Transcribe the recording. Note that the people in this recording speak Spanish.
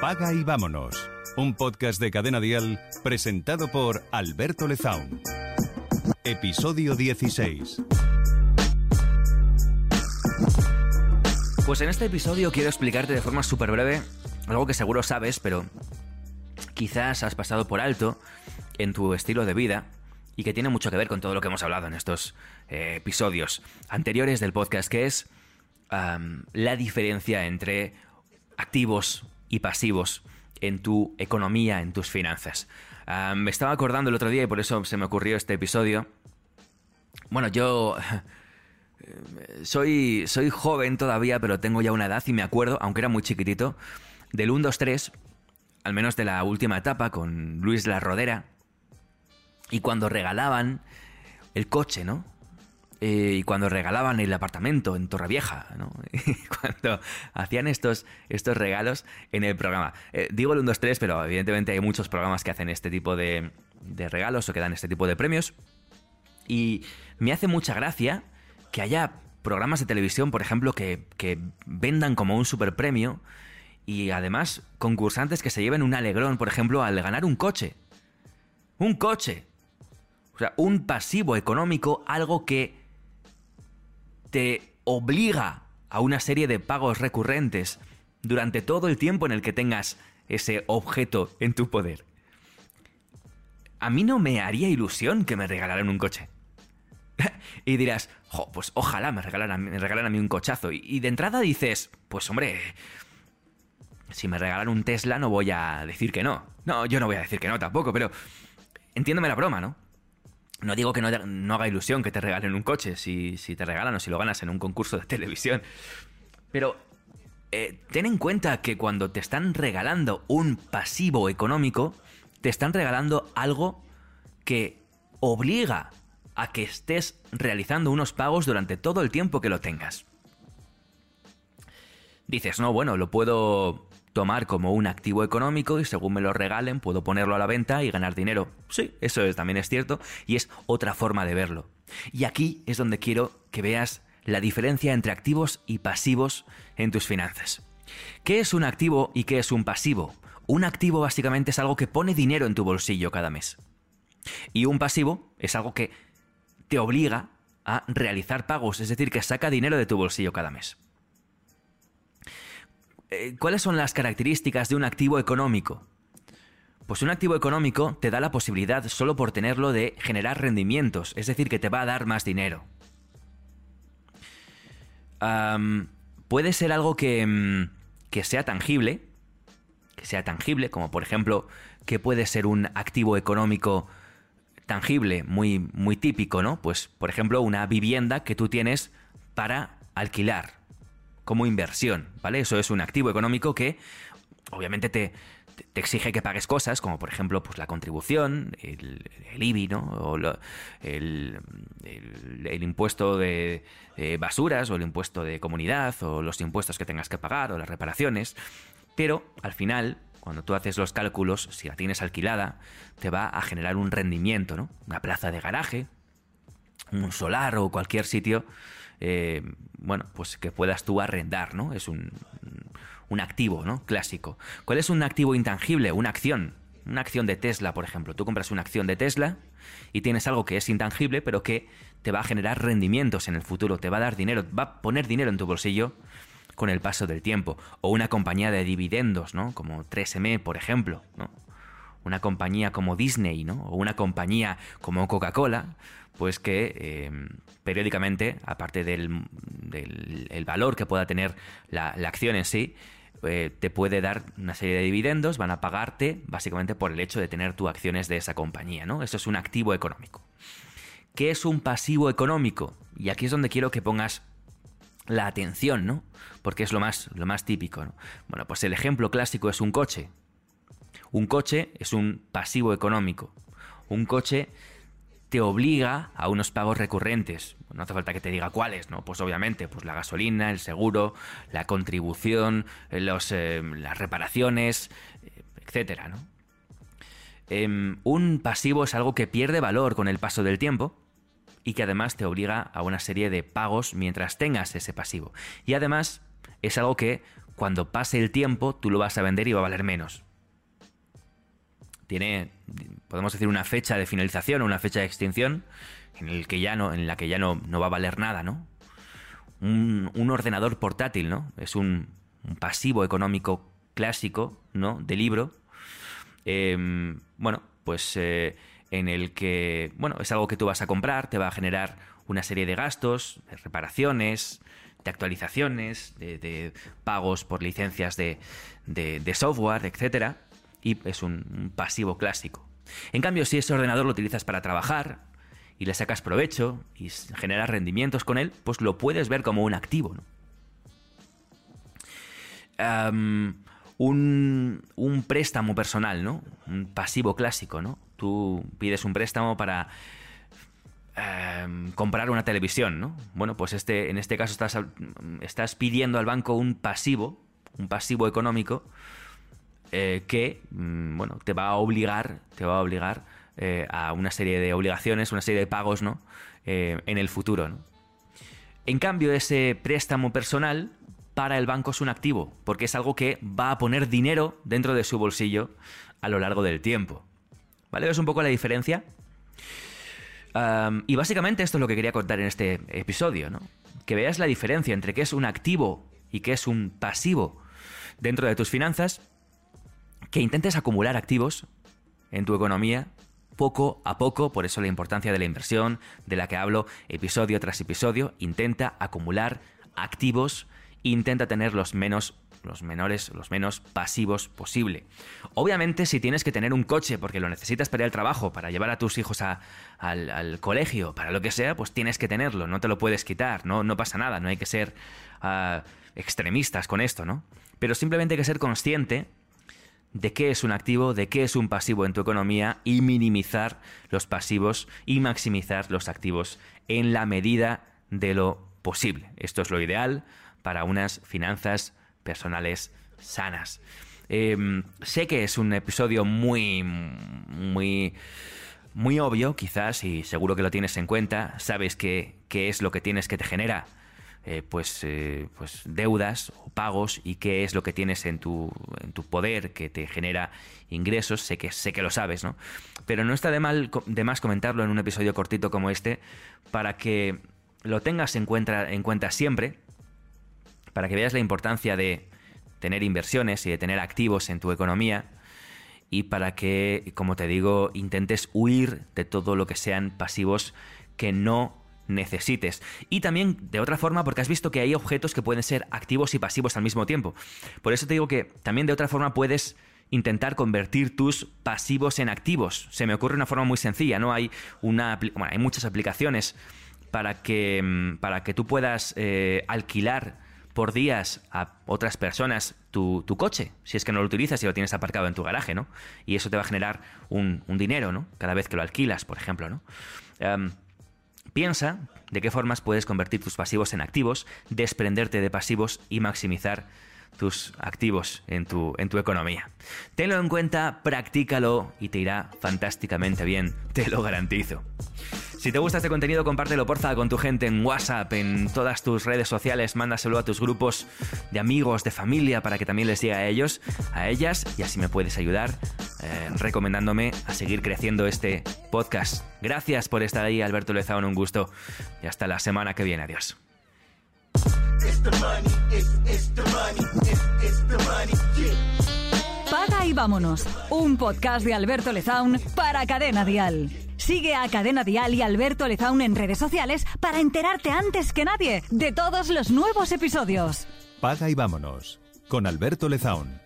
Paga y vámonos. Un podcast de Cadena Dial presentado por Alberto Lezaun. Episodio 16. Pues en este episodio quiero explicarte de forma súper breve algo que seguro sabes, pero quizás has pasado por alto en tu estilo de vida y que tiene mucho que ver con todo lo que hemos hablado en estos eh, episodios anteriores del podcast, que es la diferencia entre activos y pasivos en tu economía, en tus finanzas. Am, me estaba acordando el otro día y por eso se me ocurrió este episodio. Bueno, yo eh, soy, soy joven todavía, pero tengo ya una edad y me acuerdo, aunque era muy chiquitito, del 1, 2, 3, al menos de la última etapa con Luis La Rodera, y cuando regalaban el coche, ¿no? Eh, y cuando regalaban el apartamento en Torrevieja, ¿no? Cuando hacían estos, estos regalos en el programa. Eh, digo el 1, 2, 3, pero evidentemente hay muchos programas que hacen este tipo de, regalos o que dan este tipo de premios. Y me hace mucha gracia que haya programas de televisión, por ejemplo, que vendan como un super premio y además concursantes que se lleven un alegrón, por ejemplo, al ganar un coche. Un coche. O sea, un pasivo económico, algo que te obliga a una serie de pagos recurrentes durante todo el tiempo en el que tengas ese objeto en tu poder. A mí no me haría ilusión que me regalaran un coche. y dirás, pues ojalá me regalaran a mí un cochazo. Y, y de entrada dices, pues hombre, si me regalan un Tesla no voy a decir que no. No, yo no voy a decir que no tampoco, pero entiéndeme la broma, ¿no? No digo que no, no haga ilusión que te regalen un coche si, si, te regalan o si lo ganas en un concurso de televisión. Pero eh, ten en cuenta que cuando te están regalando un pasivo económico, te están regalando algo que obliga a que estés realizando unos pagos durante todo el tiempo que lo tengas. Dices, no, bueno, lo puedo tomar como un activo económico y según me lo regalen puedo ponerlo a la venta y ganar dinero. Sí, eso es, también es cierto y es otra forma de verlo. Y aquí es donde quiero que veas la diferencia entre activos y pasivos en tus finanzas. ¿Qué es un activo y qué es un pasivo? Un activo básicamente es algo que pone dinero en tu bolsillo cada mes. Y un pasivo es algo que te obliga a realizar pagos, es decir, que saca dinero de tu bolsillo cada mes. Eh, ¿Cuáles son las características de un activo económico? Pues un activo económico te da la posibilidad, solo por tenerlo, de generar rendimientos, es decir, que te va a dar más dinero. Puede ser algo que, mm, que sea tangible, que sea tangible, como por ejemplo, que puede ser un activo económico tangible, muy, muy típico, ¿no? Pues, por ejemplo, una vivienda que tú tienes para alquilar, como inversión, ¿vale? Eso es un activo económico que obviamente te, te exige que pagues cosas, como por ejemplo pues, la contribución, el, el IBI, ¿no? O el, el, el, impuesto de, de basuras, o el impuesto de comunidad, o los impuestos que tengas que pagar, o las reparaciones. Pero al final, cuando tú haces los cálculos, si la tienes alquilada, te va a generar un rendimiento, ¿no? Una plaza de garaje, un solar o cualquier sitio, eh, bueno, pues que puedas tú arrendar, ¿no? Es un, un activo, ¿no? Clásico. ¿Cuál es un activo intangible? Una acción. Una acción de Tesla, por ejemplo. Tú compras una acción de Tesla y tienes algo que es intangible, pero que te va a generar rendimientos en el futuro, te va a dar dinero, va a poner dinero en tu bolsillo con el paso del tiempo. O una compañía de dividendos, ¿no? Como 3M, por ejemplo, ¿no? Una compañía como Disney, ¿no? O una compañía como Coca-Cola, pues que eh, periódicamente, aparte del, del el valor que pueda tener la, acción en sí, eh, te puede dar una serie de dividendos, van a pagarte básicamente por el hecho de tener tus acciones de esa compañía, ¿no? Eso es un activo económico. ¿Qué es un pasivo económico? Y aquí es donde quiero que pongas la atención, ¿no? Porque es lo más, lo más típico, ¿no? Bueno, pues el ejemplo clásico es un coche. Un coche es un pasivo económico. Un coche te obliga a unos pagos recurrentes. No hace falta que te diga cuáles, ¿no? Pues obviamente, pues la gasolina, el seguro, la contribución, los, eh, las reparaciones, etcétera, ¿no? Eh, un pasivo es algo que pierde valor con el paso del tiempo y que además te obliga a una serie de pagos mientras tengas ese pasivo. Y además es algo que cuando pase el tiempo tú lo vas a vender y va a valer menos. Tiene, podemos decir, una fecha de finalización o una fecha de extinción en, el que ya no, en la que ya no, no va a valer nada, ¿no? Un, ordenador portátil, ¿no? Es un, pasivo económico clásico, ¿no? De libro. Em, bueno, pues eh, en el que, bueno, es algo que tú vas a comprar, te va a generar una serie de gastos, de reparaciones, de actualizaciones, de, pagos por licencias de, software, etc. Y es un, pasivo clásico. En cambio, si ese ordenador lo utilizas para trabajar y le sacas provecho y generas rendimientos con él, pues lo puedes ver como un activo. un, un, préstamo personal, ¿no? Un pasivo clásico, ¿no? Tú pides un préstamo para Em, comprar una televisión, ¿no? Bueno, pues este, en este caso estás, estás pidiendo al banco un pasivo, un pasivo económico, eh, que, mm, bueno, te va a obligar, te va a obligar eh, a una serie de obligaciones, una serie de pagos, ¿no? Eh, en el futuro. En cambio, ese préstamo personal para el banco es un activo, porque es algo que va a poner dinero dentro de su bolsillo a lo largo del tiempo. ¿Vale? ¿Ves un poco la diferencia? y básicamente esto es lo que quería contar en este episodio, ¿no? Que veas la diferencia entre qué es un activo y qué es un pasivo dentro de tus finanzas, que intentes acumular activos en tu economía poco a poco, por eso la importancia de la inversión, de la que hablo episodio tras episodio, intenta acumular activos, intenta tener los menos los menores, los menos pasivos posible. Obviamente, si tienes que tener un coche porque lo necesitas para ir al trabajo, para llevar a tus hijos al, colegio, para lo que sea, pues tienes que tenerlo, no te lo puedes quitar, no, no pasa nada, no hay que ser ah, extremistas con esto, ¿no? Pero simplemente hay que ser consciente de qué es un activo, de qué es un pasivo en tu economía y minimizar los pasivos y maximizar los activos en la medida de lo posible. Esto es lo ideal para unas finanzas personales sanas. Em, sé que es un episodio muy, muy, muy obvio, quizás, y seguro que lo tienes en cuenta. Sabes qué es lo que tienes que te genera eh, pues, eh, pues deudas o pagos y qué es lo que tienes en tu, en tu poder que te genera ingresos. Sé que, sé que lo sabes, ¿no? Pero no está de, mal, de más comentarlo en un episodio cortito como este para que lo tengas en cuenta, en cuenta siempre para que veas la importancia de tener inversiones y de tener activos en tu economía y para que, como te digo, intentes huir de todo lo que sean pasivos que no necesites. Y también de otra forma, porque has visto que hay objetos que pueden ser activos y pasivos al mismo tiempo. Por eso te digo que también de otra forma puedes intentar convertir tus pasivos en activos. Se me ocurre una forma muy sencilla, ¿no? Hay una hay muchas aplicaciones para que, mm, para que tú puedas eh, alquilar por días a otras personas tu, coche, si es que no lo utilizas y lo tienes aparcado en tu garaje, ¿no? Y eso te va a generar un, dinero, ¿no? Cada vez que lo alquilas, por ejemplo, ¿no? Em, piensa de qué formas puedes convertir tus pasivos en activos, desprenderte de pasivos y maximizar tus activos en tu, en tu economía. Tenlo en cuenta, practícalo y te irá fantásticamente bien, te lo garantizo. Si te gusta este contenido, compártelo porfa con tu gente en WhatsApp, en todas tus redes sociales, mándaselo a tus grupos de amigos, de familia, para que también les diga a ellos, a ellas, y así me puedes ayudar eh, recomendándome a seguir creciendo este podcast. Gracias por estar ahí, Alberto Lezaun, un gusto, y hasta la semana que viene. Adiós. Paga y vámonos, un podcast de Alberto Lezaun para Cadena Dial. Sigue a Cadena Dial y Alberto Lezaun en redes sociales para enterarte antes que nadie de todos los nuevos episodios. Paga y vámonos con Alberto Lezaun.